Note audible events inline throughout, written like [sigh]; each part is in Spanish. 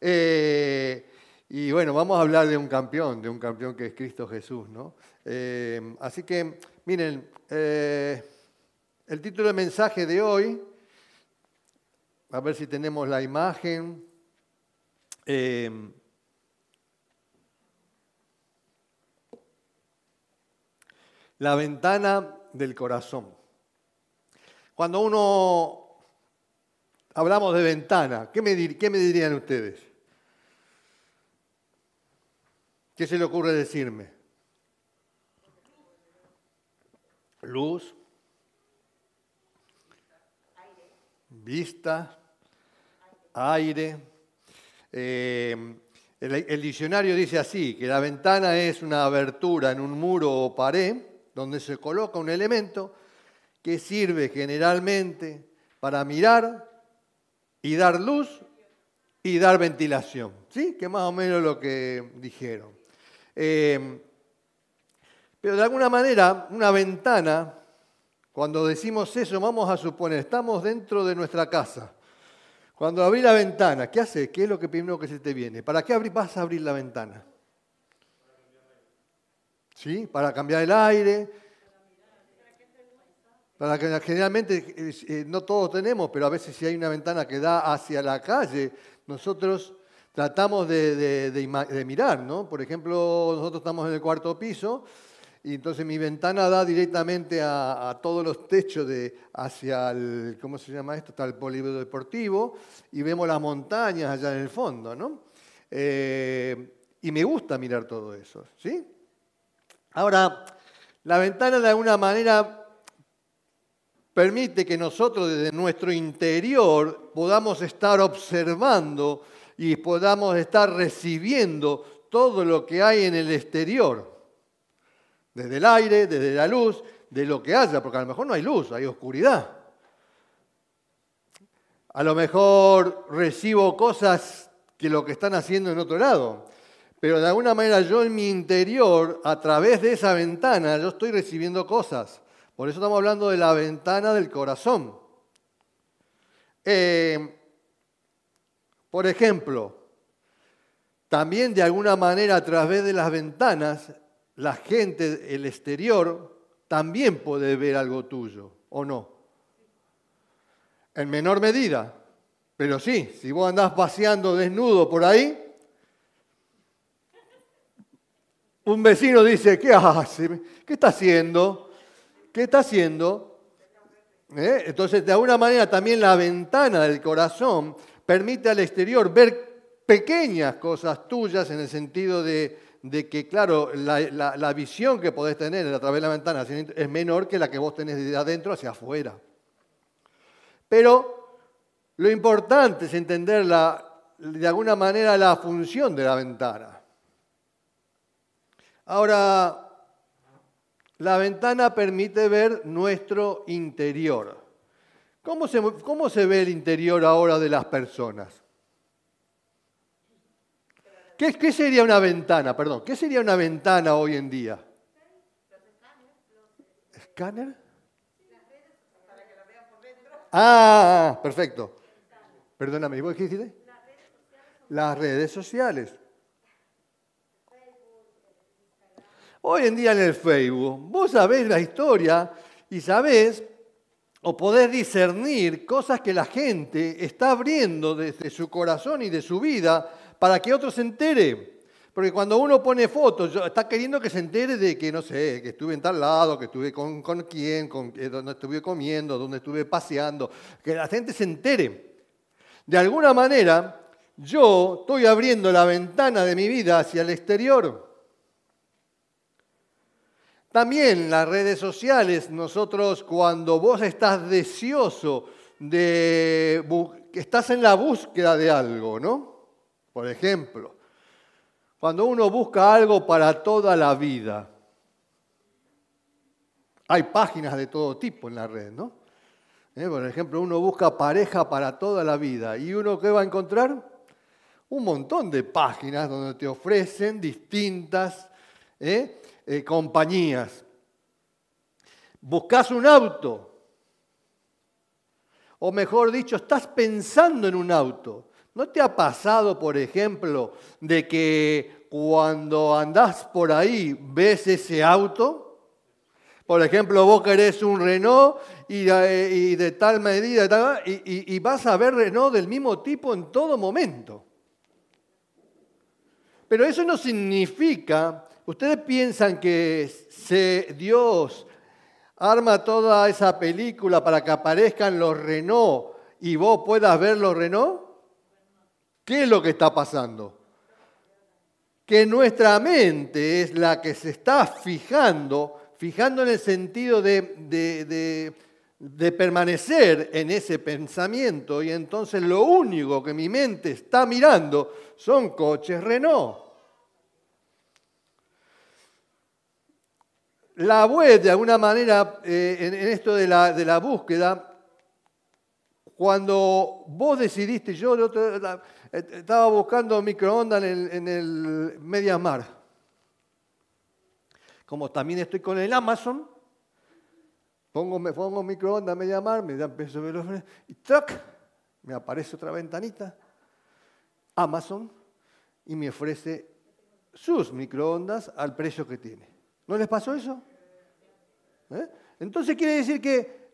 Eh, y bueno, vamos a hablar de un campeón, de un campeón que es Cristo Jesús, ¿no? Eh, así que, miren, eh, el título de mensaje de hoy, a ver si tenemos la imagen. la ventana del corazón. Cuando uno hablamos de ventana, ¿qué me, dirían ustedes? ¿Qué se le ocurre decirme? Luz, vista, aire. Eh, el, diccionario dice así, que la ventana es una abertura en un muro o pared donde se coloca un elemento que sirve generalmente para mirar y dar luz y dar ventilación. ¿Sí? Que más o menos lo que dijeron. Eh, pero de alguna manera, una ventana, cuando decimos eso, vamos a suponer, estamos dentro de nuestra casa. Cuando abrí la ventana, ¿qué hace? ¿Qué es lo que primero que se te viene? ¿Para qué vas a abrir la ventana? ¿Sí? Para cambiar el aire, para que generalmente eh, no todos tenemos, pero a veces si hay una ventana que da hacia la calle, nosotros tratamos de, mirar, ¿no? Por ejemplo, nosotros estamos en el cuarto piso y entonces mi ventana da directamente a, todos los techos de, hacia el, ¿cómo se llama esto? Está el polideportivo y vemos las montañas allá en el fondo, ¿no? Eh, y me gusta mirar todo eso, ¿sí? Ahora, la ventana de alguna manera permite que nosotros desde nuestro interior podamos estar observando y podamos estar recibiendo todo lo que hay en el exterior, desde el aire, desde la luz, de lo que haya, porque a lo mejor no hay luz, hay oscuridad. A lo mejor recibo cosas que lo que están haciendo en otro lado, pero de alguna manera yo en mi interior, a través de esa ventana, yo estoy recibiendo cosas. Por eso estamos hablando de la ventana del corazón. Eh, por ejemplo, también de alguna manera a través de las ventanas, la gente, el exterior, también puede ver algo tuyo, ¿o no? En menor medida, pero sí, si vos andás paseando desnudo por ahí, un vecino dice, ¿qué hace? ¿Qué está haciendo? ¿Qué está haciendo? ¿Eh? Entonces, de alguna manera también la ventana del corazón permite al exterior ver pequeñas cosas tuyas en el sentido de, que, claro, la, visión que podés tener a través de la ventana es menor que la que vos tenés de adentro hacia afuera. Pero lo importante es entender de alguna manera la función de la ventana. Ahora, la ventana permite ver nuestro interior. ¿Cómo se, ¿Cómo se, ve el interior ahora de las personas? ¿Qué, ¿Qué, sería una ventana? Perdón, ¿qué sería una ventana hoy en día? ¿Escáner? Ah, perfecto. Perdóname, ¿vos qué dijiste? Las redes sociales. Hoy en día en el Facebook, vos sabés la historia y sabés o podés discernir cosas que la gente está abriendo desde su corazón y de su vida para que otros se entere. Porque cuando uno pone fotos, está queriendo que se entere de que, no sé, que estuve en tal lado, que estuve con, con quién, con, eh, dónde estuve comiendo, dónde estuve paseando, que la gente se entere. De alguna manera, yo estoy abriendo la ventana de mi vida hacia el exterior. También las redes sociales, nosotros cuando vos estás deseoso de, que estás en la búsqueda de algo, ¿no? Por ejemplo, cuando uno busca algo para toda la vida, hay páginas de todo tipo en la red, ¿no? ¿Eh? Por ejemplo, uno busca pareja para toda la vida y uno qué va a encontrar? Un montón de páginas donde te ofrecen distintas ¿eh? Eh, compañías. Buscas un auto. O mejor dicho, estás pensando en un auto. ¿No te ha pasado, por ejemplo, de que cuando andás por ahí ves ese auto? Por ejemplo, vos querés un Renault y, de tal medida y vas a ver Renault del mismo tipo en todo momento. Pero eso no significa, ustedes piensan que se, Dios arma toda esa película para que aparezcan los Renault y vos puedas ver los Renault. ¿Qué es lo que está pasando? Que nuestra mente es la que se está fijando fijando en el sentido de, permanecer en ese pensamiento y entonces lo único que mi mente está mirando son coches Renault. La web, de alguna manera, eh, en, esto de la, búsqueda, cuando vos decidiste, yo estaba buscando microondas en el, en el Mediamar como también estoy con el Amazon, pongo, me pongo microondas, me llamar, me dan peso de y ¡trac! me aparece otra ventanita, Amazon, y me ofrece sus microondas al precio que tiene. ¿No les pasó eso? ¿Eh? Entonces quiere decir que,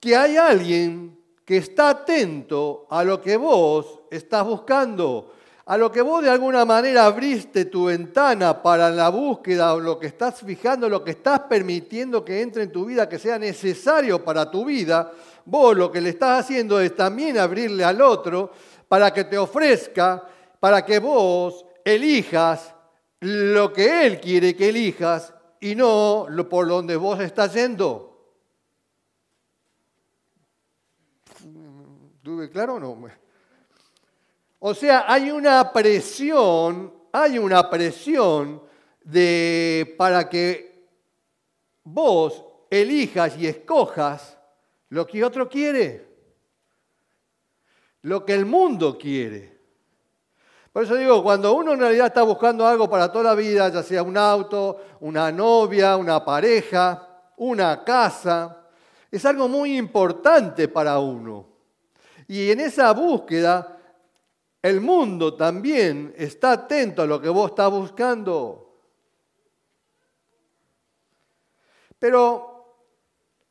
que hay alguien que está atento a lo que vos estás buscando a lo que vos de alguna manera abriste tu ventana para la búsqueda o lo que estás fijando, lo que estás permitiendo que entre en tu vida, que sea necesario para tu vida, vos lo que le estás haciendo es también abrirle al otro para que te ofrezca, para que vos elijas lo que él quiere que elijas y no por donde vos estás yendo. ¿Tuve claro o no? O sea, hay una presión, hay una presión de, para que vos elijas y escojas lo que otro quiere, lo que el mundo quiere. Por eso digo, cuando uno en realidad está buscando algo para toda la vida, ya sea un auto, una novia, una pareja, una casa, es algo muy importante para uno. Y en esa búsqueda el mundo también está atento a lo que vos estás buscando. Pero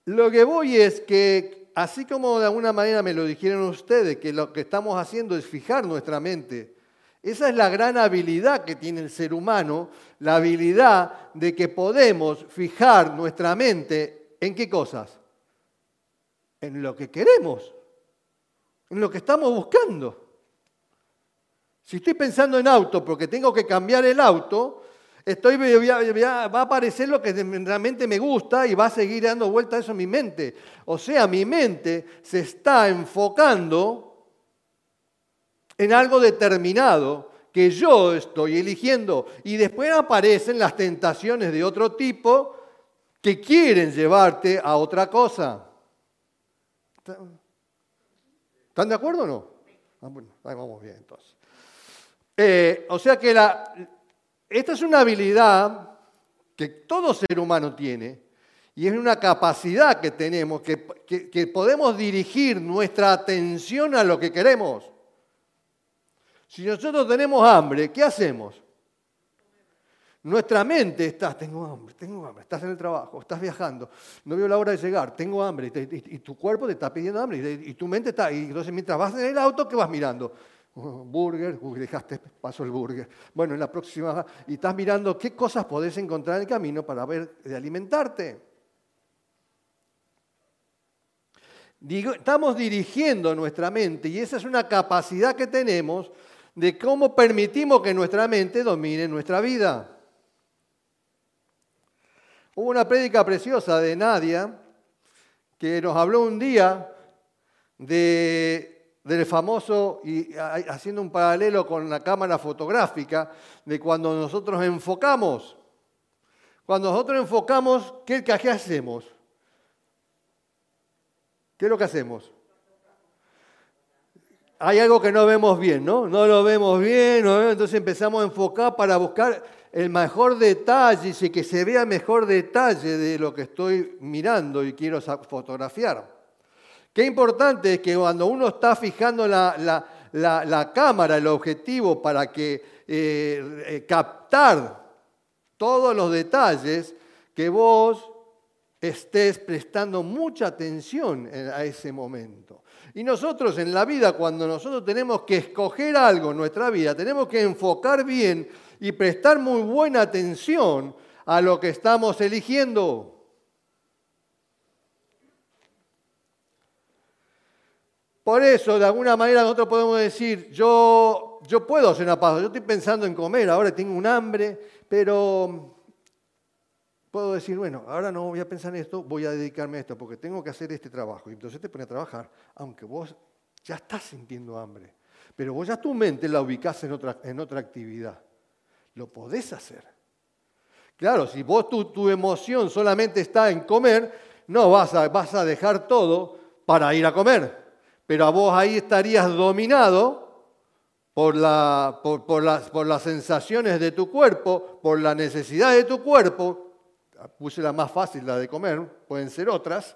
lo que voy es que, así como de alguna manera me lo dijeron ustedes, que lo que estamos haciendo es fijar nuestra mente, esa es la gran habilidad que tiene el ser humano, la habilidad de que podemos fijar nuestra mente en qué cosas? En lo que queremos, en lo que estamos buscando. Si estoy pensando en auto porque tengo que cambiar el auto, estoy, va a aparecer lo que realmente me gusta y va a seguir dando vuelta eso en mi mente. O sea, mi mente se está enfocando en algo determinado que yo estoy eligiendo. Y después aparecen las tentaciones de otro tipo que quieren llevarte a otra cosa. ¿Están de acuerdo o no? Ah, bueno, ahí vamos bien entonces. Eh, o sea que esta es una habilidad que todo ser humano tiene y es una capacidad que tenemos, que, que podemos dirigir nuestra atención a lo que queremos. Si nosotros tenemos hambre, ¿qué hacemos? Nuestra mente está, tengo hambre, tengo hambre, estás en el trabajo, estás viajando, no veo la hora de llegar, tengo hambre, y, tu cuerpo te está pidiendo hambre, y, tu mente está, y entonces mientras vas en el auto, ¿qué vas mirando? burger, dejaste paso el burger. Bueno, en la próxima, y estás mirando qué cosas podés encontrar en el camino para ver de alimentarte. estamos dirigiendo nuestra mente y esa es una capacidad que tenemos de cómo permitimos que nuestra mente domine nuestra vida. Hubo una prédica preciosa de Nadia que nos habló un día de del famoso, y haciendo un paralelo con la cámara fotográfica, de cuando nosotros enfocamos. Cuando nosotros enfocamos, ¿qué, qué hacemos? ¿Qué es lo que hacemos? Hay algo que no vemos bien, ¿no? No lo vemos bien, entonces empezamos a enfocar para buscar el mejor detalle, y que se vea mejor detalle de lo que estoy mirando y quiero fotografiar. Qué importante es que cuando uno está fijando la, cámara, el objetivo para que eh, eh, captar todos los detalles que vos estés prestando mucha atención a ese momento. Y nosotros en la vida, cuando nosotros tenemos que escoger algo en nuestra vida, tenemos que enfocar bien y prestar muy buena atención a lo que estamos eligiendo. Por eso, de alguna manera, nosotros podemos decir, yo, yo puedo hacer una pausa, yo estoy pensando en comer, ahora tengo un hambre, pero puedo decir, bueno, ahora no voy a pensar en esto, voy a dedicarme a esto, porque tengo que hacer este trabajo. Y entonces te pones a trabajar, aunque vos ya estás sintiendo hambre, pero vos ya tu mente la ubicás en otra, en otra actividad. Lo podés hacer. Claro, si vos tu, tu emoción solamente está en comer, no vas a, vas a dejar todo para ir a comer. Pero a vos ahí estarías dominado por, la, por, por, las, por las sensaciones de tu cuerpo, por la necesidad de tu cuerpo, puse la más fácil, la de comer, pueden ser otras,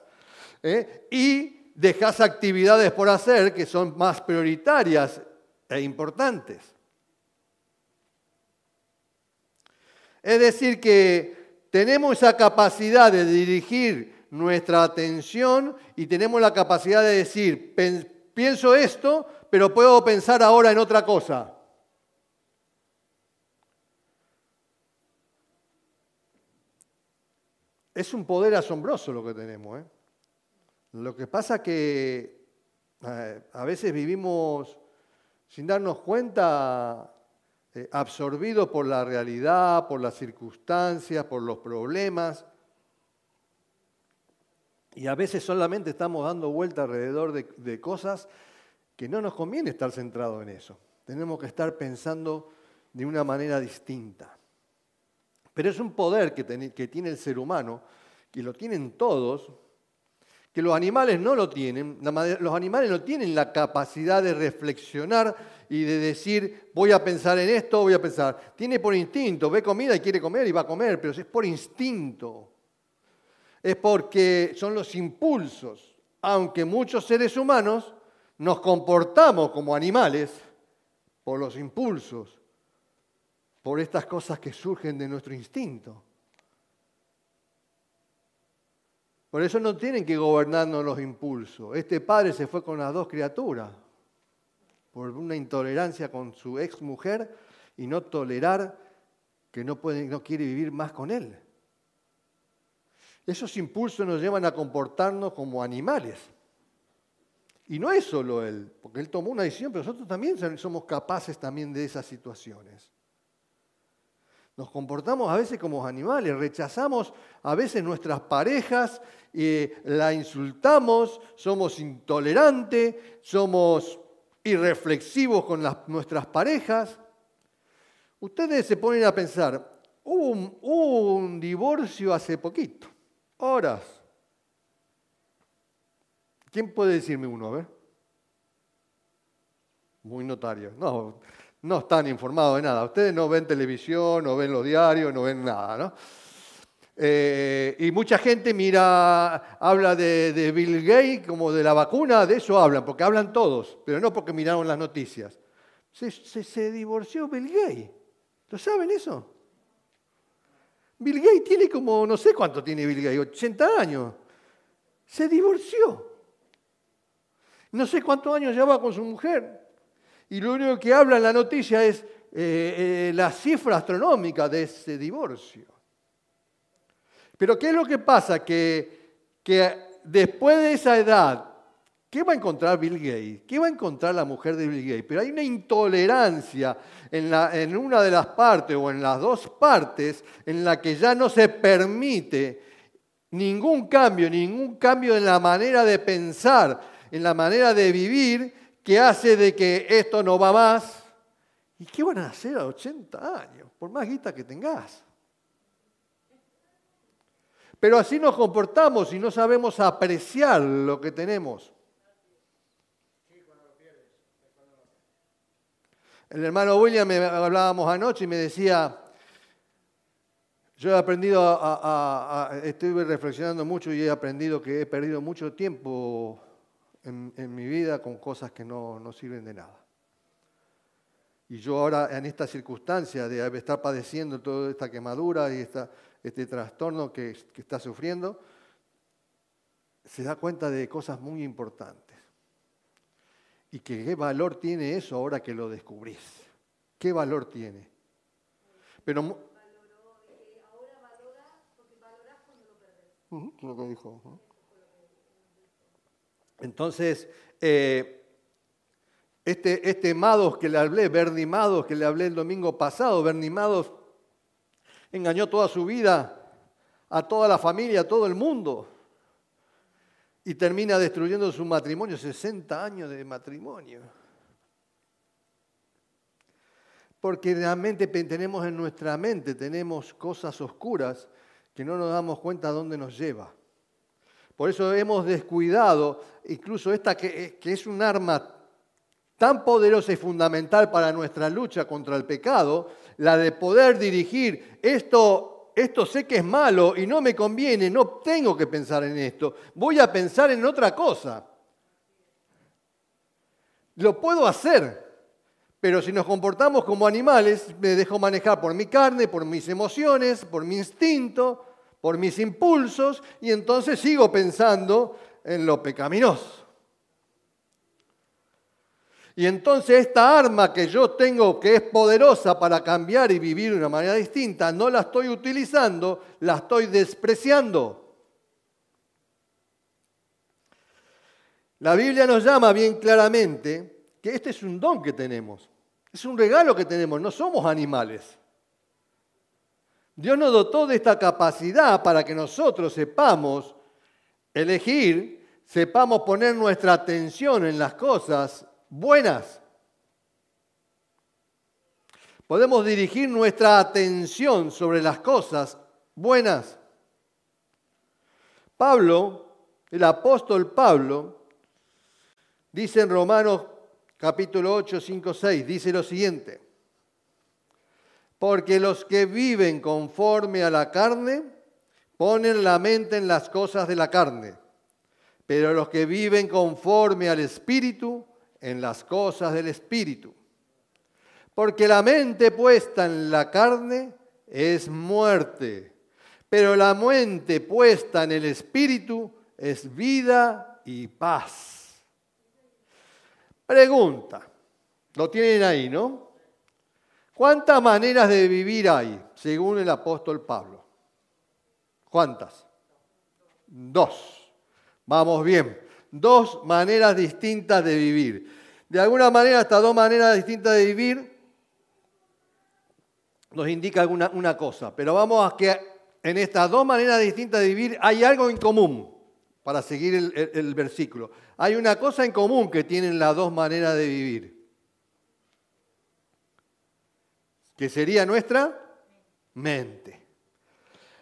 ¿eh? y dejas actividades por hacer que son más prioritarias e importantes. Es decir, que tenemos esa capacidad de dirigir nuestra atención y tenemos la capacidad de decir, pienso esto, pero puedo pensar ahora en otra cosa. Es un poder asombroso lo que tenemos. ¿eh? Lo que pasa es que a veces vivimos sin darnos cuenta, eh, absorbidos por la realidad, por las circunstancias, por los problemas. Y a veces solamente estamos dando vuelta alrededor de, de cosas que no nos conviene estar centrados en eso. Tenemos que estar pensando de una manera distinta. Pero es un poder que, tiene el ser humano, que lo tienen todos, que los animales no lo tienen. Los animales no tienen la capacidad de reflexionar y de decir, voy a pensar en esto, voy a pensar. Tiene por instinto, ve comida y quiere comer y va a comer, pero es por instinto. Es porque son los impulsos. Aunque muchos seres humanos nos comportamos como animales por los impulsos por estas cosas que surgen de nuestro instinto. Por eso no tienen que gobernarnos los impulsos. Este padre se fue con las dos criaturas por una intolerancia con su ex mujer y no tolerar que no, no quiere vivir más con él. Esos impulsos nos llevan a comportarnos como animales. Y no es solo él, porque él tomó una decisión, pero nosotros también somos capaces también de esas situaciones. Nos comportamos a veces como animales, rechazamos a veces nuestras parejas, eh, la insultamos, somos intolerantes, somos irreflexivos con nuestras parejas. Ustedes se ponen a pensar, hubo un, divorcio hace poquito, horas. ¿Quién puede decirme uno? A ver. Muy notario. No, no están informados de nada. Ustedes no ven televisión, no ven los diarios, no ven nada, ¿no? Eh, y mucha gente mira, habla de, Bill Gates como de la vacuna, de eso hablan, porque hablan todos, pero no porque miraron las noticias. Se, se divorció Bill Gates. ¿Lo saben eso? Bill Gates tiene como, no sé cuánto tiene Bill Gates, 80 años. Se divorció. No sé cuántos años lleva con su mujer y lo único que habla en la noticia es eh, eh, la cifra astronómica de ese divorcio. Pero ¿qué es lo que pasa? Que, después de esa edad, ¿qué va a encontrar Bill Gates? ¿Qué va a encontrar la mujer de Bill Gates? Pero hay una intolerancia en una de las partes o en las dos partes en la que ya no se permite ningún cambio, ningún cambio en la manera de pensar, en la manera de vivir, que hace de que esto no va más. ¿Y qué van a hacer a 80 años? Por más guita que tengas. Pero así nos comportamos y no sabemos apreciar lo que tenemos. El hermano William me hablábamos anoche y me decía, yo he aprendido, a, estuve reflexionando mucho y he aprendido que he perdido mucho tiempo en, mi vida con cosas que no, no, sirven de nada. y yo ahora en esta circunstancia de estar padeciendo toda esta quemadura y este trastorno que, que está sufriendo, se da cuenta de cosas muy importantes. Y que qué valor tiene eso ahora que lo descubrís. ¿Qué valor tiene? Pero ahora valora porque valorás cuando lo perdés. dijo. Entonces, eh, este, este Mados que le hablé, Bernie Mados, que le hablé el domingo pasado, Bernie Mados engañó toda su vida a toda la familia, a todo el mundo. Y termina destruyendo su matrimonio, 60 años de matrimonio. Porque realmente tenemos en nuestra mente, tenemos cosas oscuras que no nos damos cuenta dónde nos lleva. Por eso hemos descuidado incluso esta que, que es un arma tan poderosa y fundamental para nuestra lucha contra el pecado, la de poder dirigir esto, esto sé que es malo y no me conviene, no tengo que pensar en esto, voy a pensar en otra cosa. Lo puedo hacer, pero si nos comportamos como animales, me dejo manejar por mi carne, por mis emociones, por mi instinto, por mis impulsos, y entonces sigo pensando en lo pecaminoso. Y entonces esta arma que yo tengo, que es poderosa para cambiar y vivir de una manera distinta, no la estoy utilizando, la estoy despreciando. La Biblia nos llama bien claramente que este es un don que tenemos, es un regalo que tenemos, no somos animales. Dios nos dotó de esta capacidad para que nosotros sepamos elegir, sepamos poner nuestra atención en las cosas buenas. Podemos dirigir nuestra atención sobre las cosas buenas. Pablo, el apóstol Pablo, dice en Romanos capítulo 8, 5, 6, dice lo siguiente, porque los que viven conforme a la carne ponen la mente en las cosas de la carne, pero los que viven conforme al Espíritu en las cosas del Espíritu. Porque la mente puesta en la carne es muerte, pero la mente puesta en el Espíritu es vida y paz. Pregunta, lo tienen ahí, ¿no? ¿Cuántas maneras de vivir hay, según el apóstol Pablo? ¿Cuántas? Dos. Vamos bien dos maneras distintas de vivir. De alguna manera, estas dos maneras distintas de vivir nos indica alguna, una cosa, pero vamos a que en estas dos maneras distintas de vivir hay algo en común, para seguir el, el versículo. Hay una cosa en común que tienen las dos maneras de vivir, que sería nuestra mente.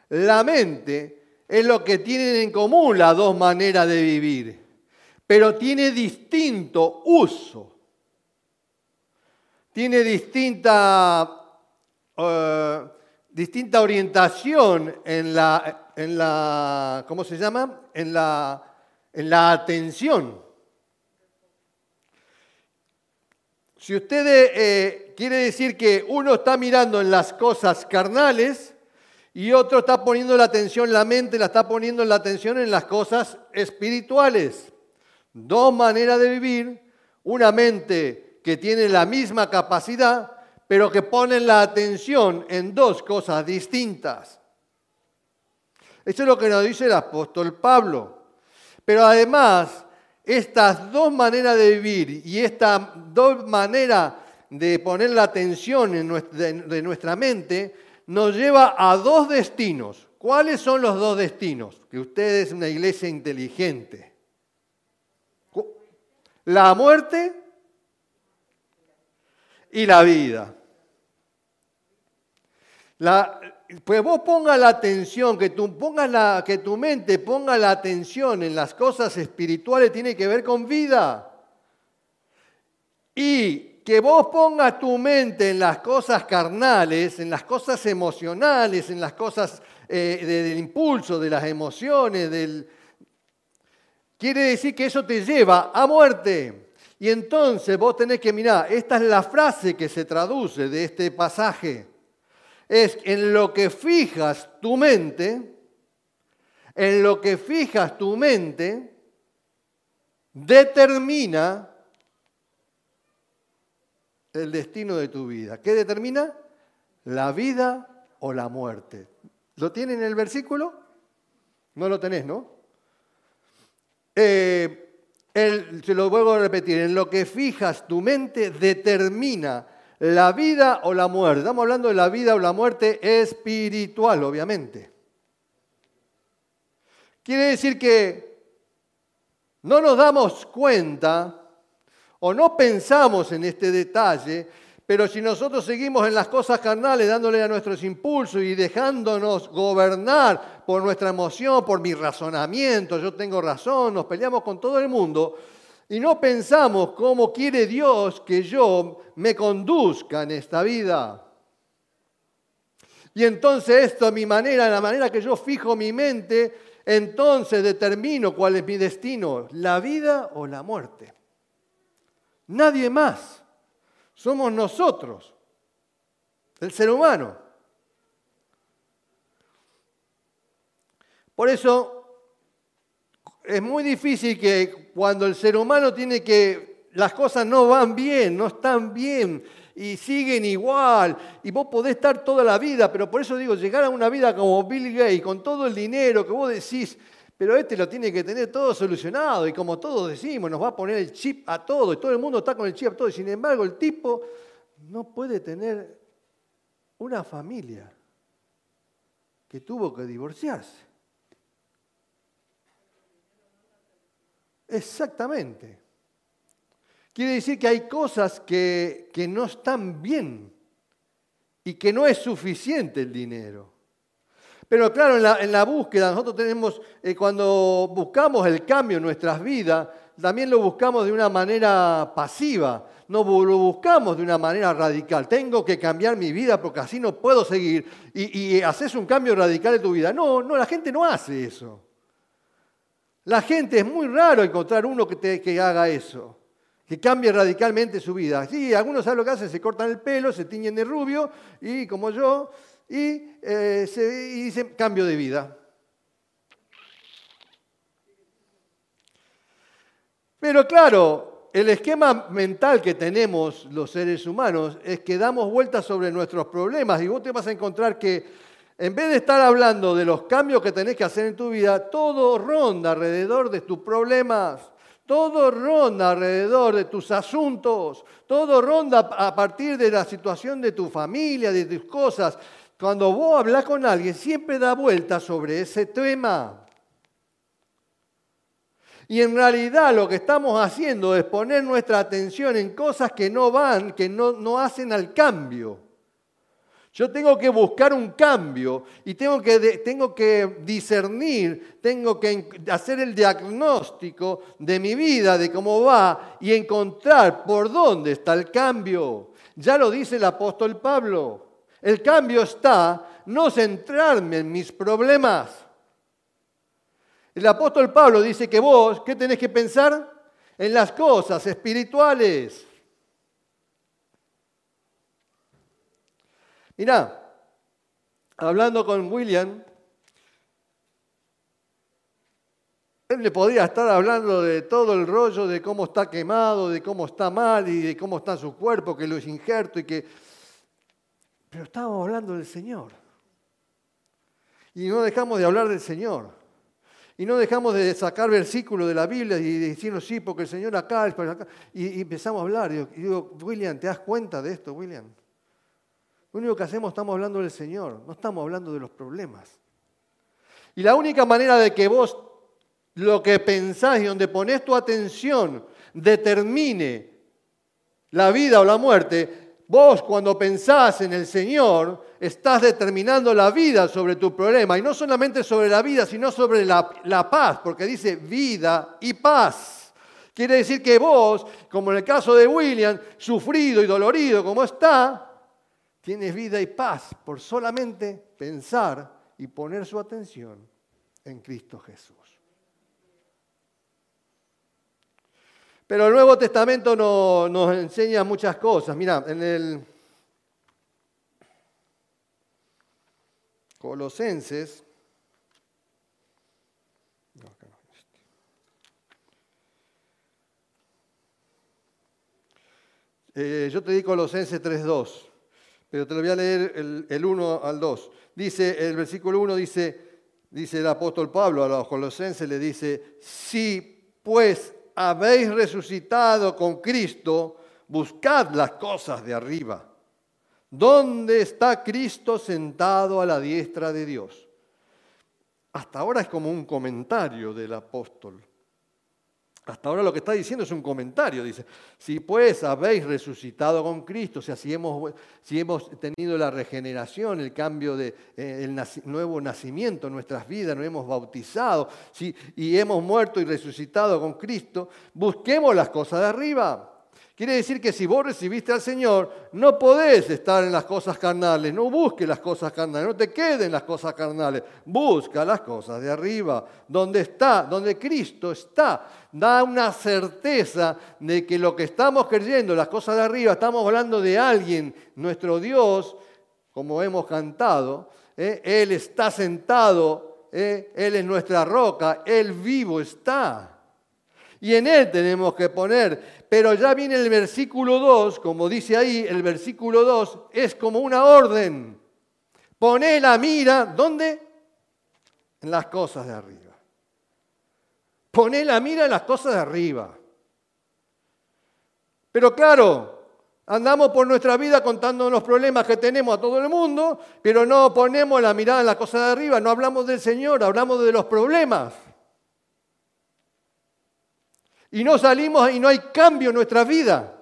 La mente es lo que tienen en común las dos maneras de vivir pero tiene distinto uso, tiene distinta, eh, distinta orientación en la, en la, ¿cómo se llama? En la, en la atención. Si usted eh, quiere decir que uno está mirando en las cosas carnales y otro está poniendo la atención, la mente la está poniendo la atención en las cosas espirituales. Dos maneras de vivir, una mente que tiene la misma capacidad, pero que ponen la atención en dos cosas distintas. Eso es lo que nos dice el apóstol Pablo. Pero además, estas dos maneras de vivir y esta dos maneras de poner la atención en nuestra, de nuestra mente nos lleva a dos destinos. ¿Cuáles son los dos destinos? Que usted es una iglesia inteligente la muerte y la vida. pues vos pongas la atención, que tu, la, que tu mente ponga la atención en las cosas espirituales, tiene que ver con vida. Y que vos pongas tu mente en las cosas carnales, en las cosas emocionales, en las cosas eh, del impulso, de las emociones, del, Quiere decir que eso te lleva a muerte. Y entonces vos tenés que mirar, esta es la frase que se traduce de este pasaje. Es en lo que fijas tu mente, en lo que fijas tu mente, determina el destino de tu vida. ¿Qué determina? La vida o la muerte. ¿Lo tiene en el versículo? No lo tenés, ¿no? Eh, se lo vuelvo a repetir, en lo que fijas tu mente determina la vida o la muerte. Estamos hablando de la vida o la muerte espiritual, obviamente. Quiere decir que no nos damos cuenta o no pensamos en este detalle, pero si nosotros seguimos en las cosas carnales, dándole a nuestros impulsos y dejándonos gobernar por nuestra emoción, por mi razonamiento, yo tengo razón, nos peleamos con todo el mundo, y no pensamos cómo quiere Dios que yo me conduzca en esta vida. Y entonces esto, mi manera, la manera que yo fijo mi mente, entonces determino cuál es mi destino, la vida o la muerte. Nadie más. Somos nosotros, el ser humano. Por eso es muy difícil que cuando el ser humano tiene que, las cosas no van bien, no están bien y siguen igual, y vos podés estar toda la vida, pero por eso digo, llegar a una vida como Bill Gates, con todo el dinero que vos decís, pero este lo tiene que tener todo solucionado, y como todos decimos, nos va a poner el chip a todo, y todo el mundo está con el chip a todo, y sin embargo el tipo no puede tener una familia que tuvo que divorciarse. Exactamente. Quiere decir que hay cosas que, no están bien y que no es suficiente el dinero. Pero claro, en la, búsqueda, nosotros tenemos, eh, cuando buscamos el cambio en nuestras vidas, también lo buscamos de una manera pasiva, no lo buscamos de una manera radical. Tengo que cambiar mi vida porque así no puedo seguir y, haces un cambio radical en tu vida. No, no, la gente no hace eso. La gente es muy raro encontrar uno que, que haga eso, que cambie radicalmente su vida. Sí, algunos saben lo que hacen, se cortan el pelo, se tiñen de rubio, y como yo, y, eh, se, y dicen cambio de vida. Pero claro, el esquema mental que tenemos los seres humanos es que damos vueltas sobre nuestros problemas y vos te vas a encontrar que en vez de estar hablando de los cambios que tenés que hacer en tu vida, todo ronda alrededor de tus problemas, todo ronda alrededor de tus asuntos, todo ronda a partir de la situación de tu familia, de tus cosas. Cuando vos hablas con alguien, siempre da vuelta sobre ese tema. Y en realidad lo que estamos haciendo es poner nuestra atención en cosas que no van, que no, no hacen al cambio. Yo tengo que buscar un cambio y tengo que, tengo que discernir, tengo que hacer el diagnóstico de mi vida, de cómo va y encontrar por dónde está el cambio. Ya lo dice el apóstol Pablo. El cambio está no centrarme en mis problemas. El apóstol Pablo dice que vos, ¿qué tenés que pensar? En las cosas espirituales. Mirá, hablando con William, él le podría estar hablando de todo el rollo de cómo está quemado, de cómo está mal y de cómo está su cuerpo, que lo es injerto y que... Pero estábamos hablando del Señor. Y no dejamos de hablar del Señor. Y no dejamos de sacar versículos de la Biblia y decirnos, sí, porque el Señor acá, es acá. Y, empezamos a hablar. Y digo, William, ¿te das cuenta de esto, William? Lo único que hacemos estamos hablando del Señor, no estamos hablando de los problemas. Y la única manera de que vos lo que pensás y donde pones tu atención determine la vida o la muerte, vos cuando pensás en el Señor estás determinando la vida sobre tu problema. Y no solamente sobre la vida, sino sobre la, paz, porque dice vida y paz. Quiere decir que vos, como en el caso de William, sufrido y dolorido como está, Tienes vida y paz por solamente pensar y poner su atención en Cristo Jesús. Pero el Nuevo Testamento nos enseña muchas cosas. Mira, en el Colosenses, eh, yo te di Colosenses 3.2, pero te lo voy a leer el, el 1 al 2. Dice, el versículo 1 dice, dice el apóstol Pablo a los colosenses, le dice, si pues habéis resucitado con Cristo, buscad las cosas de arriba, donde está Cristo sentado a la diestra de Dios. Hasta ahora es como un comentario del apóstol. Hasta ahora lo que está diciendo es un comentario. Dice, si pues habéis resucitado con Cristo, o sea, si hemos, si hemos tenido la regeneración, el cambio de eh, el nuevo nacimiento en nuestras vidas, nos hemos bautizado si, y hemos muerto y resucitado con Cristo, busquemos las cosas de arriba Quiere decir que si vos recibiste al Señor, no podés estar en las cosas carnales, no busques las cosas carnales, no te queden las cosas carnales, busca las cosas de arriba, donde está, donde Cristo está. Da una certeza de que lo que estamos creyendo, las cosas de arriba, estamos hablando de alguien, nuestro Dios, como hemos cantado, ¿eh? Él está sentado, ¿eh? Él es nuestra roca, Él vivo está. Y en Él tenemos que poner. Pero ya viene el versículo 2, como dice ahí, el versículo 2 es como una orden. Poné la mira, ¿dónde? En las cosas de arriba. Poné la mira en las cosas de arriba. Pero claro, andamos por nuestra vida contando los problemas que tenemos a todo el mundo, pero no ponemos la mirada en las cosas de arriba, no hablamos del Señor, hablamos de los problemas. Y no salimos y no hay cambio en nuestra vida.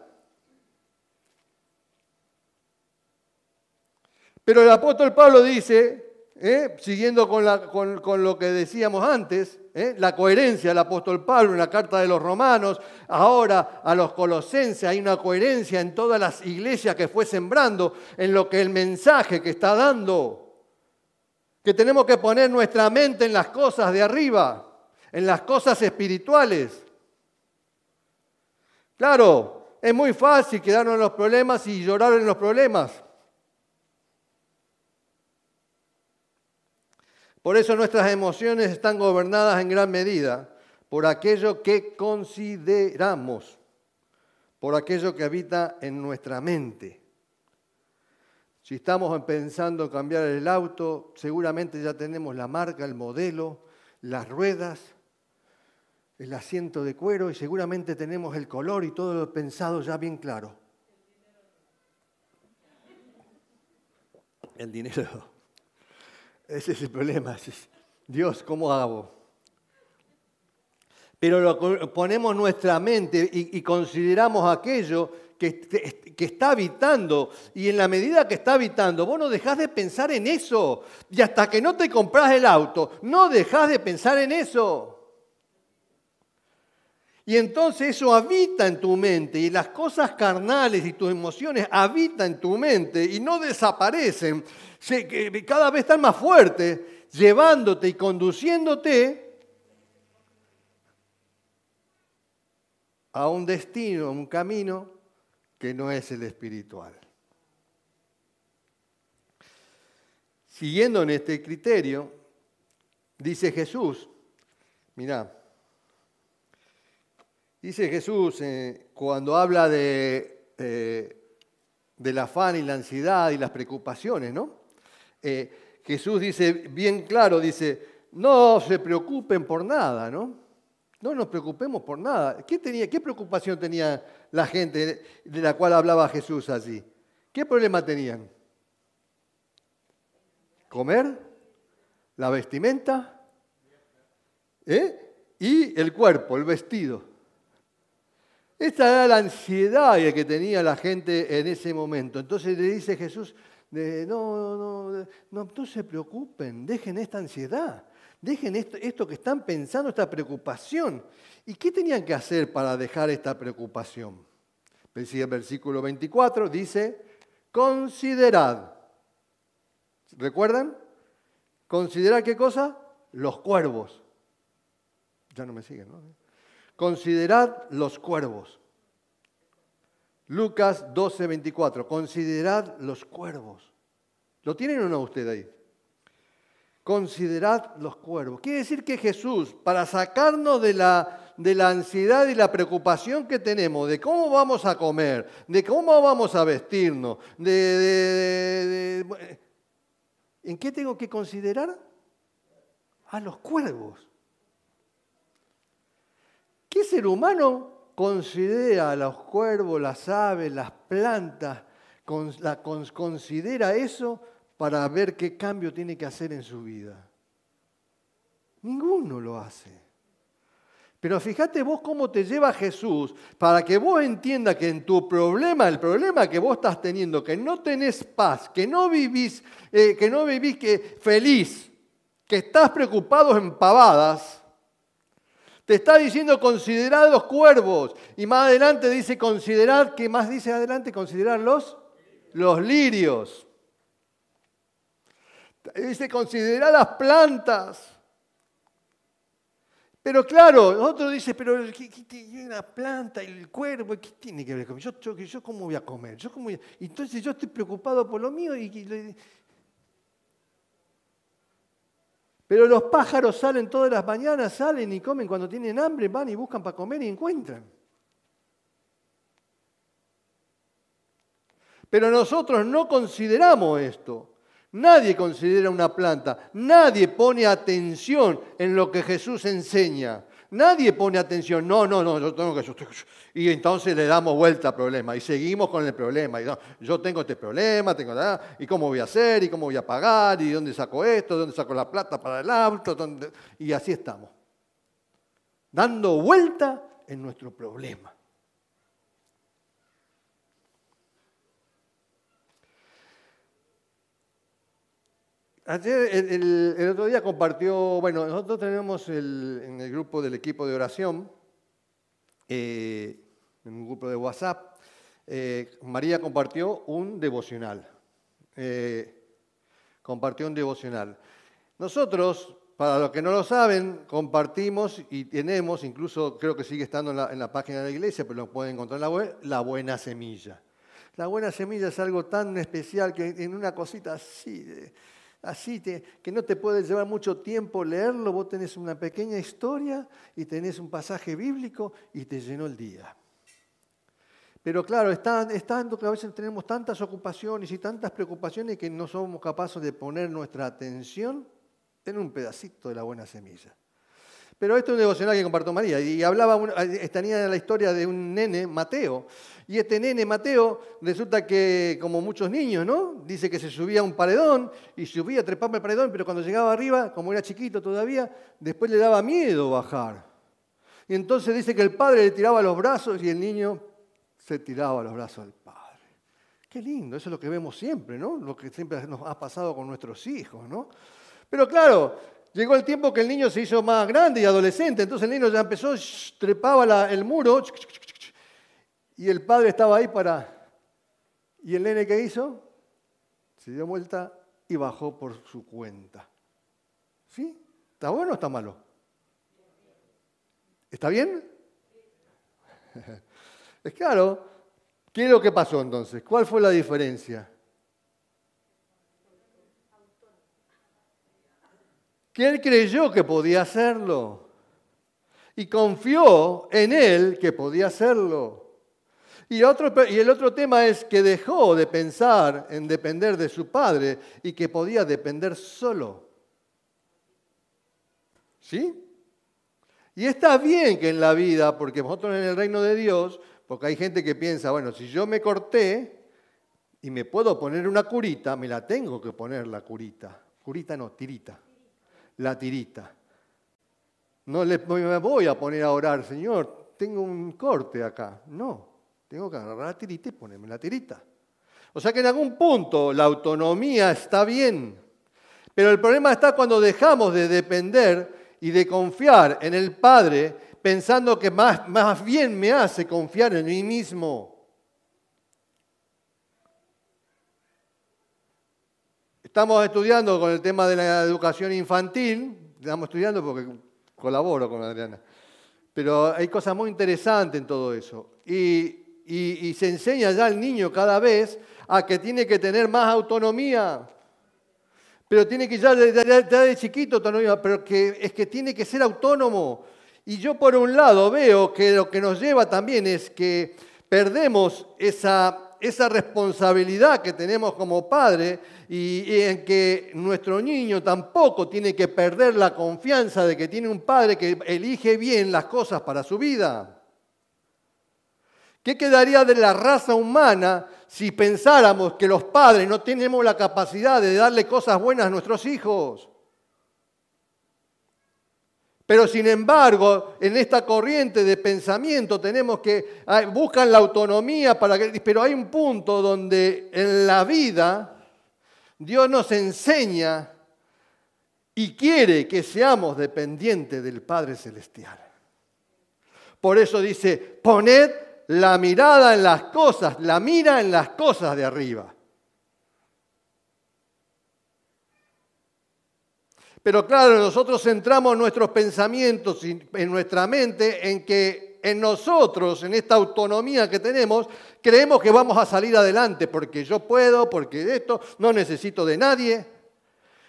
Pero el apóstol Pablo dice, ¿eh? siguiendo con, lo que decíamos antes, ¿eh? la coherencia del apóstol Pablo en la carta de los romanos, ahora a los colosenses hay una coherencia en todas las iglesias que fue sembrando, en lo que el mensaje que está dando, que tenemos que poner nuestra mente en las cosas de arriba, en las cosas espirituales. Claro, es muy fácil quedarnos en los problemas y llorar en los problemas. Por eso nuestras emociones están gobernadas en gran medida por aquello que consideramos, por aquello que habita en nuestra mente. Si estamos pensando en cambiar el auto, seguramente ya tenemos la marca, el modelo, las ruedas, el asiento de cuero y seguramente tenemos el color y todo lo pensado ya bien claro. El dinero. Ese es el problema. Dios, ¿cómo hago? Pero lo ponemos nuestra mente y, consideramos aquello que, que, está habitando. Y en la medida que está habitando, vos no dejás de pensar en eso. Y hasta que no te compras el auto, no dejás de pensar en eso. Y entonces eso habita en tu mente y las cosas carnales y tus emociones habitan en tu mente y no desaparecen, cada vez están más fuertes, llevándote y conduciéndote a un destino, a un camino que no es el espiritual. Siguiendo en este criterio, dice Jesús, mira, Dice Jesús eh, cuando habla de, eh, del afán y la ansiedad y las preocupaciones, ¿no? Eh, Jesús dice bien claro, dice, no se preocupen por nada, ¿no? No nos preocupemos por nada. ¿Qué, tenía, ¿Qué preocupación tenía la gente de la cual hablaba Jesús allí? ¿Qué problema tenían? ¿Comer? ¿La vestimenta? Y el cuerpo, el vestido. Esta era la ansiedad que tenía la gente en ese momento. Entonces le dice Jesús, no, no, no, no, se preocupen, dejen esta ansiedad, dejen esto, esto que están pensando, esta preocupación. ¿Y qué tenían que hacer para dejar esta preocupación? El versículo 24 dice, considerad. ¿Recuerdan? Considerad qué cosa? Los cuervos. Ya no me siguen, ¿no? Considerad los cuervos. Lucas 12, 24, considerad los cuervos. ¿Lo tienen o no usted ahí? Considerad los cuervos. Quiere decir que Jesús, para sacarnos de la, de la ansiedad y la preocupación que tenemos de cómo vamos a comer, de cómo vamos a vestirnos, de, ¿en qué tengo que considerar? A los cuervos. ¿Qué ser humano considera a los cuervos, las aves, las plantas, considera eso para ver qué cambio tiene que hacer en su vida? Ninguno lo hace. Pero fíjate vos cómo te lleva Jesús para que vos entiendas que en tu problema, el problema que vos estás teniendo, que no tenés paz, que no vivís, eh, que no vivís que, feliz, que estás preocupado en pavadas, te está diciendo considerad los cuervos. Y más adelante dice considerad, ¿qué más dice adelante? Considerad los, los lirios. Dice considerad las plantas. Pero claro, otro dice, pero una planta, el cuervo, ¿qué tiene que ver con yo, yo, yo cómo voy a comer? Yo cómo Entonces yo estoy preocupado por lo mío y, Pero los pájaros salen todas las mañanas, salen y comen cuando tienen hambre, van y buscan para comer y encuentran. Pero nosotros no consideramos esto. Nadie considera una planta, nadie pone atención en lo que Jesús enseña. Nadie pone atención, no, no, no, yo tengo que... y entonces le damos vuelta al problema y seguimos con el problema. Yo tengo este problema, tengo y cómo voy a hacer, y cómo voy a pagar, y dónde saco esto, dónde saco la plata para el auto, y así estamos. Dando vuelta en nuestro problema. Ayer, el, otro día compartió, bueno, nosotros tenemos en el grupo del equipo de oración, eh, en un grupo de WhatsApp, eh, María compartió un devocional. Eh, compartió un devocional. Nosotros, para los que no lo saben, compartimos y tenemos, incluso creo que sigue estando en la, página de la iglesia, pero lo pueden encontrar en la web, la buena semilla. La buena semilla es algo tan especial que en una cosita así... así que no te puede llevar mucho tiempo leerlo, vos tenés una pequeña historia y tenés un pasaje bíblico y te llenó el día. Pero claro, estando que a veces tenemos tantas ocupaciones y tantas preocupaciones que no somos capaces de poner nuestra atención en un pedacito de la buena semilla. Pero esto es un devocional que compartió María. Y hablaba, tenía la historia de un nene, Mateo. Y este nene, Mateo, resulta que, como muchos niños, ¿no? Dice que se subía a un paredón y subía, trepaba el paredón, pero cuando llegaba arriba, como era chiquito todavía, después le daba miedo bajar. Y entonces dice que el padre le tiraba los brazos y el niño se tiraba los brazos del padre. Qué lindo, eso es lo que vemos siempre, ¿no? Lo que siempre nos ha pasado con nuestros hijos, ¿no? Pero claro, Llegó el tiempo que el niño se hizo más grande y adolescente, entonces el niño ya empezó, trepaba el muro, y el padre estaba ahí para... ¿Y el nene qué hizo? Se dio vuelta y bajó por su cuenta. ¿Sí? ¿Está bueno o está malo? ¿Está bien? [laughs] Es claro. ¿Qué es lo que pasó entonces? ¿Cuál fue la diferencia? Que él creyó que podía hacerlo y confió en él que podía hacerlo. Y, el otro tema es que dejó de pensar en depender de su padre y que podía depender solo. ¿Sí? Y está bien que en la vida, porque nosotros en el reino de Dios, porque hay gente que piensa, bueno, si yo me corté y me puedo poner una curita, me la tengo que poner la curita. Curita no, tirita la tirita. No le, me voy a poner a orar, Señor, tengo un corte acá. No, tengo que agarrar la tirita y ponerme la tirita. O sea que en algún punto la autonomía está bien, pero el problema está cuando dejamos de depender y de confiar en el Padre pensando que más, más bien me hace confiar en mí mismo. Estamos estudiando con el tema de la educación infantil, estamos estudiando porque colaboro con Adriana. Pero hay cosas muy interesantes en todo eso. Y, se enseña ya al niño cada vez a que tiene que tener más autonomía. Pero tiene que ya de, de chiquito autonomía, pero que es que tiene que ser autónomo. Y yo por un lado veo que lo que nos lleva también es que perdemos esa, esa responsabilidad que tenemos como padre y, en que nuestro niño tampoco tiene que perder la confianza de que tiene un padre que elige bien las cosas para su vida. ¿Qué quedaría de la raza humana si pensáramos que los padres no tenemos la capacidad de darle cosas buenas a nuestros hijos? Pero sin embargo, en esta corriente de pensamiento tenemos que buscan la autonomía para que pero hay un punto donde en la vida Dios nos enseña y quiere que seamos dependientes del Padre celestial. Por eso dice, poned la mirada en las cosas, la mira en las cosas de arriba. Pero claro, nosotros centramos nuestros pensamientos en nuestra mente en que en nosotros, en esta autonomía que tenemos, creemos que vamos a salir adelante porque yo puedo, porque esto, no necesito de nadie.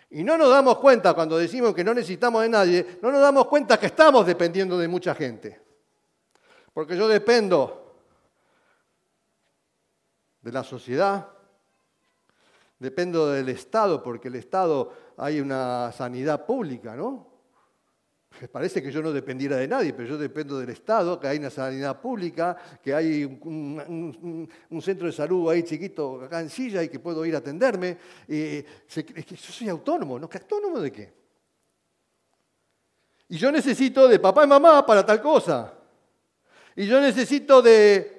Y no nos damos cuenta cuando decimos que no necesitamos de nadie, no nos damos cuenta que estamos dependiendo de mucha gente. Porque yo dependo de la sociedad, dependo del Estado, porque el Estado hay una sanidad pública, ¿no? Parece que yo no dependiera de nadie, pero yo dependo del Estado, que hay una sanidad pública, que hay un, centro de salud ahí chiquito acá en silla y que puedo ir a atenderme. es que yo soy autónomo, ¿no? ¿Qué autónomo de qué? Y yo necesito de papá y mamá para tal cosa. Y yo necesito de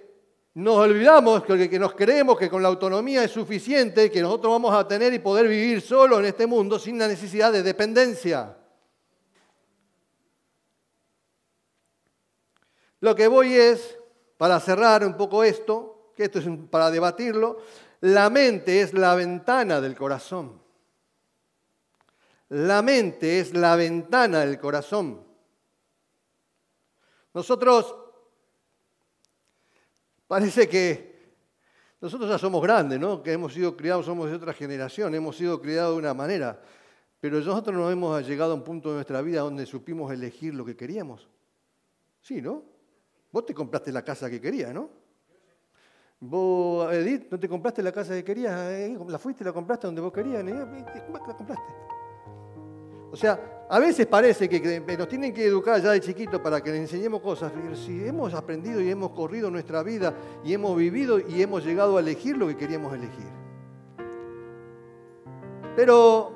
nos olvidamos que, nos creemos que con la autonomía es suficiente, que nosotros vamos a tener y poder vivir solo en este mundo sin la necesidad de dependencia. Lo que voy es, para cerrar un poco esto, que esto es para debatirlo, la mente es la ventana del corazón. La mente es la ventana del corazón. Nosotros Parece que nosotros ya somos grandes, ¿no? Que hemos sido criados, somos de otra generación, hemos sido criados de una manera, pero nosotros no hemos llegado a un punto de nuestra vida donde supimos elegir lo que queríamos. Sí, ¿no? Vos te compraste la casa que querías, ¿no? Vos, Edith, ¿no te compraste la casa que querías? Eh, ¿La fuiste, la compraste donde vos querías? ¿Cómo la compraste? O sea, a veces parece que nos tienen que educar ya de chiquito para que les enseñemos cosas. Si hemos aprendido y hemos corrido nuestra vida y hemos vivido y hemos llegado a elegir lo que queríamos elegir. Pero,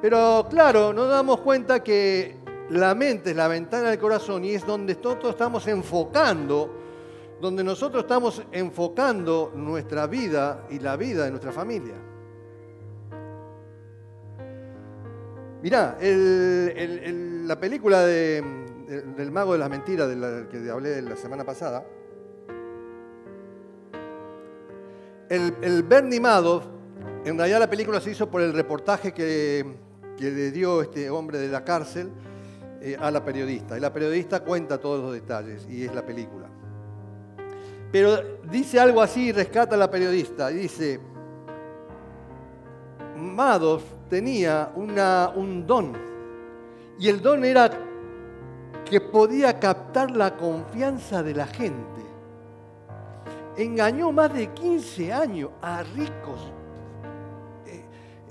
pero claro, nos damos cuenta que la mente es la ventana del corazón y es donde nosotros estamos enfocando, donde nosotros estamos enfocando nuestra vida y la vida de nuestra familia. Mirá, la película del Mago de las Mentiras, de la que hablé la semana pasada, el, Bernie Madoff, en realidad la película se hizo por el reportaje que, le dio este hombre de la cárcel eh, a la periodista. Y la periodista cuenta todos los detalles y es la película. Pero dice algo así, rescata a la periodista, y dice, Madoff tenía una, un don. Y el don era que podía captar la confianza de la gente. Engañó más de 15 años a ricos, eh,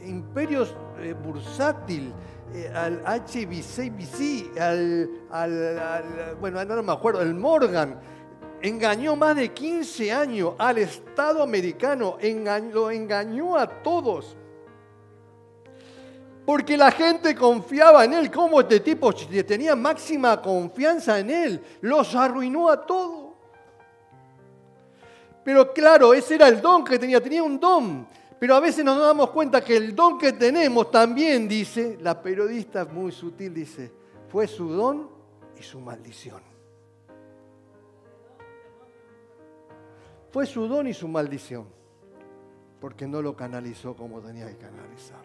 imperios eh, bursátil, eh, al HBCBC, al, al, bueno, no me acuerdo, el Morgan. Engañó más de 15 años al Estado americano, lo engañó a todos. Porque la gente confiaba en él. como este tipo tenía máxima confianza en él? Los arruinó a todos. Pero claro, ese era el don que tenía. Tenía un don. Pero a veces nos damos cuenta que el don que tenemos también, dice, la periodista muy sutil dice, fue su don y su maldición. Fue su don y su maldición, porque no lo canalizó como tenía que canalizar.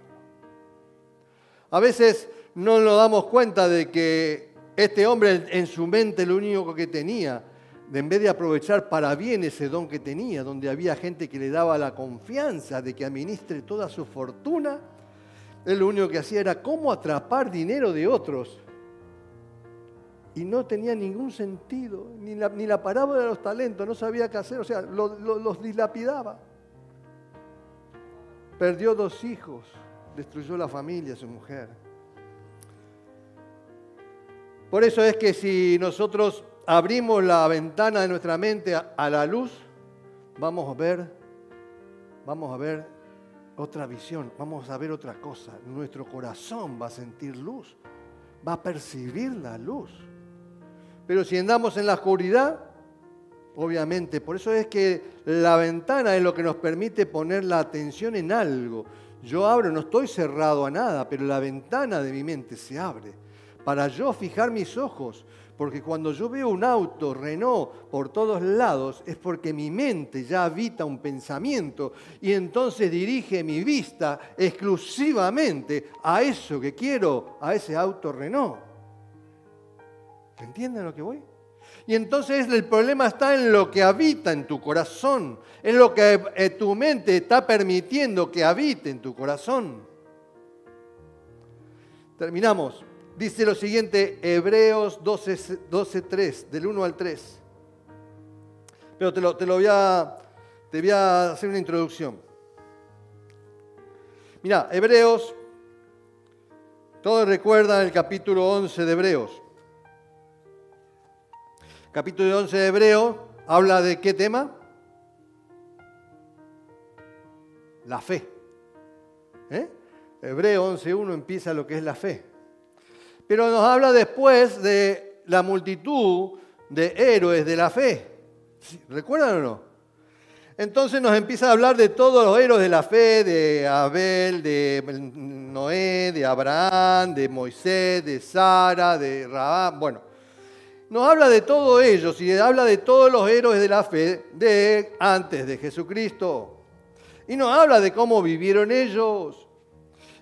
A veces no nos damos cuenta de que Este hombre en su mente lo único que tenía, en vez de aprovechar para bien ese don que tenía, donde había gente que le daba la confianza de que administre toda su fortuna, él lo único que hacía era cómo atrapar dinero de otros. Y no tenía ningún sentido, ni la, ni la parábola de los talentos, no sabía qué hacer, o sea, los dilapidaba. Perdió dos hijos, destruyó la familia, su mujer. Por eso es que si nosotros abrimos la ventana de nuestra mente a la luz, vamos a ver, vamos a ver otra visión, vamos a ver otra cosa. Nuestro corazón va a sentir luz, va a percibir la luz. Pero si andamos en la oscuridad, obviamente, por eso es que la ventana es lo que nos permite poner la atención en algo. Yo abro, no estoy cerrado a nada, pero la ventana de mi mente se abre para yo fijar mis ojos porque cuando yo veo un auto Renault por todos lados es porque mi mente ya habita un pensamiento y entonces dirige mi vista exclusivamente a eso que quiero, a ese auto Renault. ¿Entienden lo que voy? Y entonces el problema está en lo que habita en tu corazón, en lo que eh, tu mente está permitiendo que habite en tu corazón. Terminamos. Dice lo siguiente, Hebreos 12, 3, del 1 al 3. Pero te lo, te lo voy, a, te voy a hacer una introducción. Mira, Hebreos, todos recuerdan el capítulo 11 de Hebreos. Capítulo 11 de Hebreos habla de qué tema? La fe. ¿Eh? Hebreo 11.1 empieza lo que es la fe. Pero nos habla después de la multitud de héroes de la fe. ¿Recuerdan o no? Entonces nos empieza a hablar de todos los héroes de la fe, de Abel, de Noé, de Abraham, de Moisés, de Sara, de Rabán. Bueno, nos habla de todos ellos y habla de todos los héroes de la fe de antes de Jesucristo. Y nos habla de cómo vivieron ellos,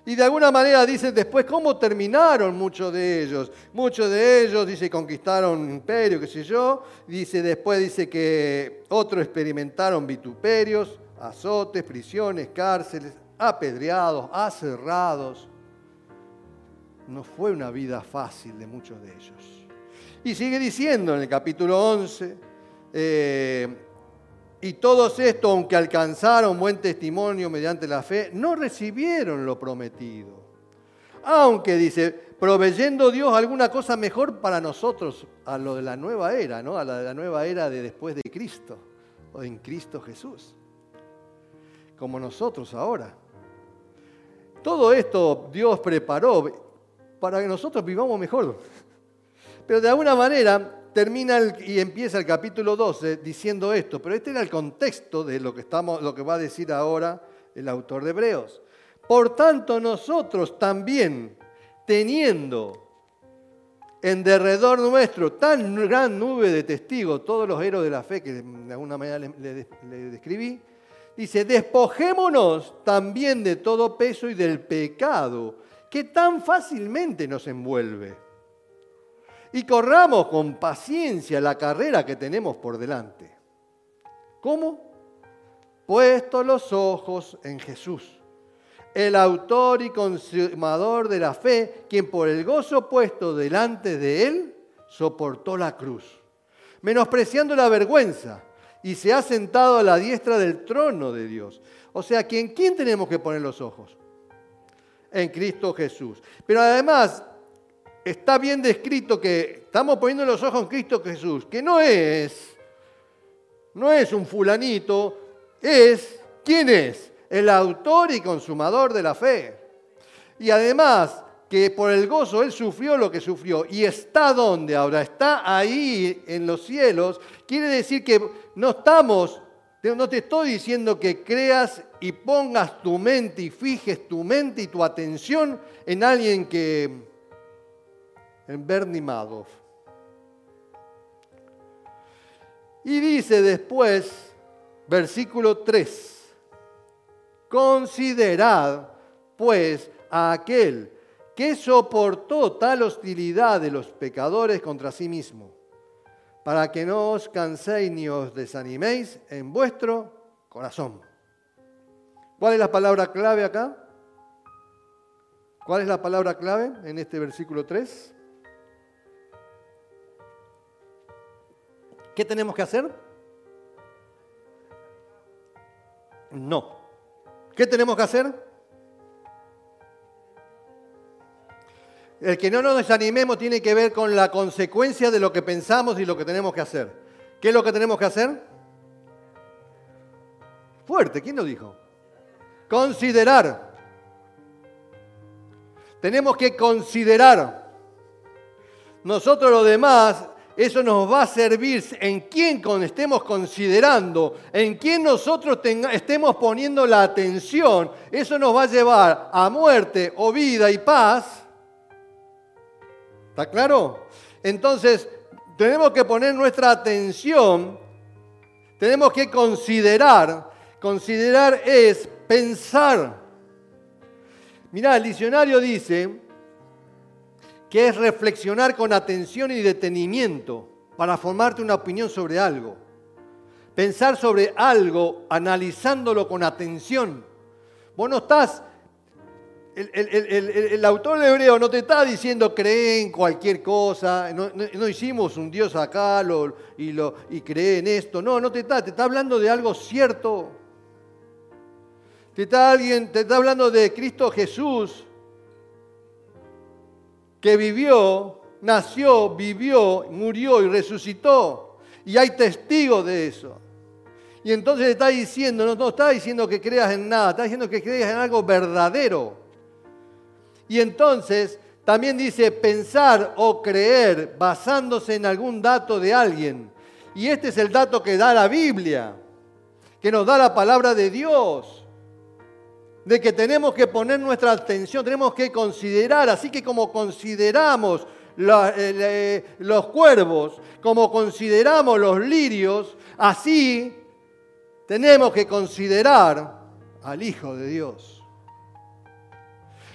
y de alguna manera dicen después cómo terminaron muchos de ellos. Muchos de ellos, dice, conquistaron un imperio, qué sé yo. Dice, después dice que otros experimentaron vituperios, azotes, prisiones, cárceles, apedreados, aserrados. No fue una vida fácil de muchos de ellos. Y sigue diciendo en el capítulo 11, y todos estos, aunque alcanzaron buen testimonio mediante la fe, no recibieron lo prometido. Aunque dice, proveyendo Dios alguna cosa mejor para nosotros, a lo de la nueva era, ¿no? A la de la nueva era de después de Cristo, o en Cristo Jesús. Como nosotros ahora. Todo esto Dios preparó para que nosotros vivamos mejor. Pero de alguna manera termina y empieza el capítulo 12 diciendo esto, pero este era el contexto de lo que, estamos, lo que va a decir ahora el autor de Hebreos. Por tanto, nosotros también, teniendo en derredor nuestro tan gran nube de testigos, todos los héroes de la fe que de alguna manera le, le describí, dice, despojémonos también de todo peso y del pecado que tan fácilmente nos envuelve y corramos con paciencia la carrera que tenemos por delante. ¿Cómo? Puesto los ojos en Jesús, el autor y consumador de la fe, quien por el gozo puesto delante de él soportó la cruz, menospreciando la vergüenza, y se ha sentado a la diestra del trono de Dios. O sea, ¿en quién tenemos que poner los ojos? En Cristo Jesús. Pero además, está bien descrito que estamos poniendo los ojos en Cristo Jesús, que no es, no es un fulanito, es, ¿quién es? El autor y consumador de la fe. Y además que por el gozo Él sufrió lo que sufrió y está donde ahora, está ahí en los cielos, quiere decir que no estamos, no te estoy diciendo que creas y pongas tu mente y fijes tu mente y tu atención en alguien que en Bernie Madoff. Y dice después, versículo 3, considerad pues a aquel que soportó tal hostilidad de los pecadores contra sí mismo, para que no os canséis ni os desaniméis en vuestro corazón. ¿Cuál es la palabra clave acá? ¿Cuál es la palabra clave en este versículo 3? ¿Qué tenemos que hacer? No. ¿Qué tenemos que hacer? El que no nos desanimemos tiene que ver con la consecuencia de lo que pensamos y lo que tenemos que hacer. ¿Qué es lo que tenemos que hacer? Fuerte, ¿quién lo dijo? Considerar. Tenemos que considerar. Nosotros lo demás, eso nos va a servir en quién estemos considerando, en quién nosotros estemos poniendo la atención. Eso nos va a llevar a muerte o vida y paz ¿Está claro? Entonces, tenemos que poner nuestra atención, tenemos que considerar. Considerar es pensar. Mirá, el diccionario dice que es reflexionar con atención y detenimiento para formarte una opinión sobre algo. Pensar sobre algo analizándolo con atención. Vos no estás el, autor de Hebreo no te está diciendo cree en cualquier cosa, no, hicimos un Dios acá y, lo, y cree en esto. No, no te está, te está hablando de algo cierto. Te está, alguien, te está hablando de Cristo Jesús, que vivió, nació, vivió, murió y resucitó. Y hay testigos de eso. Y entonces está diciendo, no, no está diciendo que creas en nada, está diciendo que creas en algo verdadero. Y entonces también dice pensar o creer basándose en algún dato de alguien. Y este es el dato que da la Biblia, que nos da la palabra de Dios, de que tenemos que poner nuestra atención, tenemos que considerar, así que como consideramos eh, los cuervos, como consideramos los lirios, así tenemos que considerar al Hijo de Dios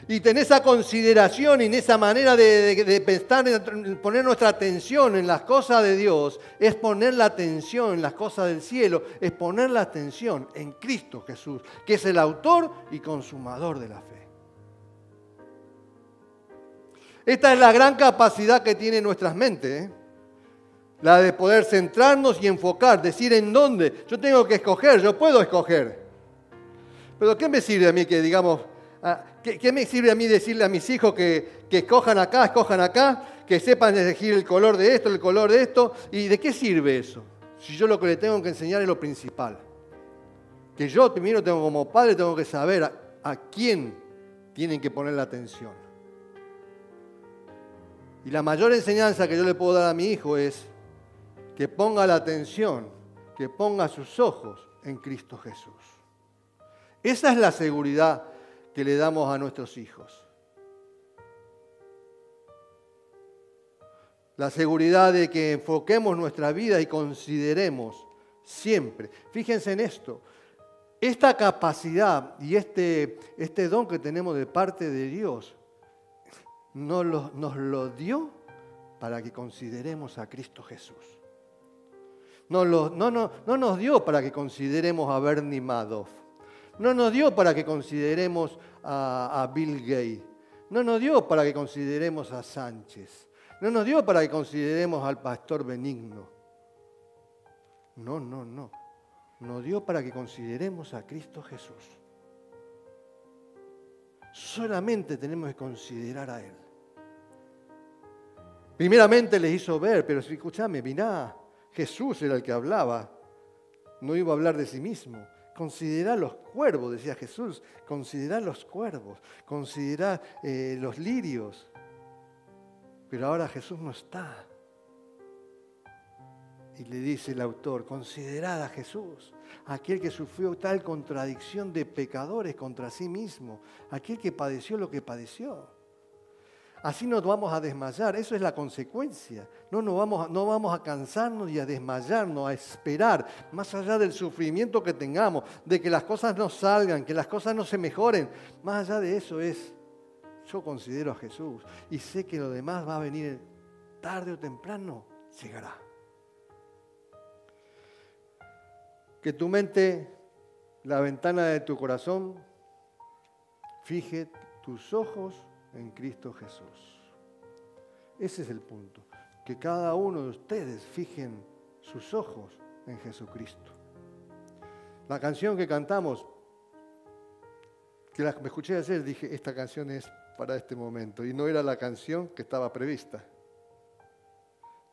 y tener esa consideración y en esa manera de, pensar, poner nuestra atención en las cosas de Dios, es poner la atención en las cosas del cielo, es poner la atención en Cristo Jesús, que es el autor y consumador de la fe. Esta es la gran capacidad que tiene nuestras mentes, ¿eh? la de poder centrarnos y enfocar, decir en dónde. Yo tengo que escoger, yo puedo escoger. Pero ¿qué me sirve a mí que digamos, Ah, ¿Qué, me sirve a mí decirle a mis hijos que, que escojan acá, escojan acá, que sepan elegir el color de esto, el color de esto? ¿Y de qué sirve eso? Si yo lo que le tengo que enseñar es lo principal. Que yo primero tengo como padre, tengo que saber a, a quién tienen que poner la atención. Y la mayor enseñanza que yo le puedo dar a mi hijo es que ponga la atención, que ponga sus ojos en Cristo Jesús. Esa es la seguridad que le damos a nuestros hijos. La seguridad de que enfoquemos nuestra vida y consideremos siempre. Fíjense en esto. Esta capacidad y este, este don que tenemos de parte de Dios nos lo, nos lo dio para que consideremos a Cristo Jesús. No, no, no, no nos dio para que consideremos a Bernie. No nos dio para que consideremos a, Bill Gates. No nos dio para que consideremos a Sánchez. No nos dio para que consideremos al pastor benigno. No, no, no. Nos dio para que consideremos a Cristo Jesús. Solamente tenemos que considerar a Él. Primeramente les hizo ver, pero si escúchame, mirá, Jesús era el que hablaba. No iba a hablar de sí mismo. Considera los cuervos, decía Jesús, considera los cuervos, considera eh, los lirios. Pero ahora Jesús no está. Y le dice el autor, considerad a Jesús, aquel que sufrió tal contradicción de pecadores contra sí mismo, aquel que padeció lo que padeció. Así nos vamos a desmayar, eso es la consecuencia. No, nos vamos, no vamos a cansarnos y a desmayarnos, a esperar, más allá del sufrimiento que tengamos, de que las cosas no salgan, que las cosas no se mejoren. Más allá de eso es Yo considero a Jesús y sé que lo demás va a venir tarde o temprano, llegará. Que tu mente, la ventana de tu corazón, fije tus ojos en Cristo Jesús. Ese es el punto. Que cada uno de ustedes fijen sus ojos en Jesucristo. La canción que cantamos, que me escuché ayer, dije, esta canción es para este momento. Y no era la canción que estaba prevista.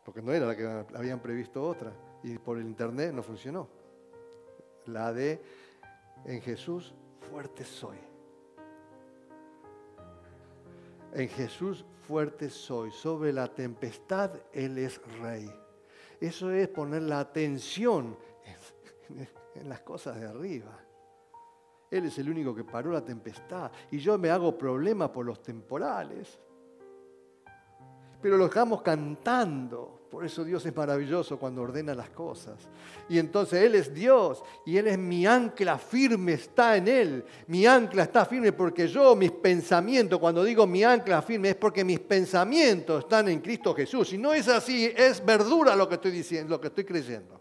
Porque no era la que habían previsto otra. Y por el internet no funcionó. La de En Jesús fuerte soy. En Jesús fuerte soy. Sobre la tempestad Él es rey. Eso es poner la atención en, las cosas de arriba. Él es el único que paró la tempestad. Y yo me hago problema por los temporales. Pero lo dejamos cantando. Por eso Dios es maravilloso cuando ordena las cosas. Y entonces Él es Dios y Él es mi ancla firme, está en Él. Mi ancla está firme porque yo, mis pensamientos, cuando digo mi ancla firme es porque mis pensamientos están en Cristo Jesús. Si no es así, es verdura lo que estoy diciendo, lo que estoy creyendo.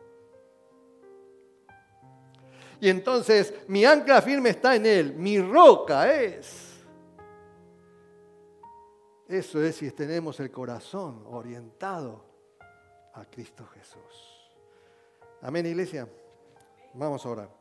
Y entonces mi ancla firme está en Él, mi roca es. Eso es si tenemos el corazón orientado a Cristo Jesús. Amén, iglesia. Vamos a orar.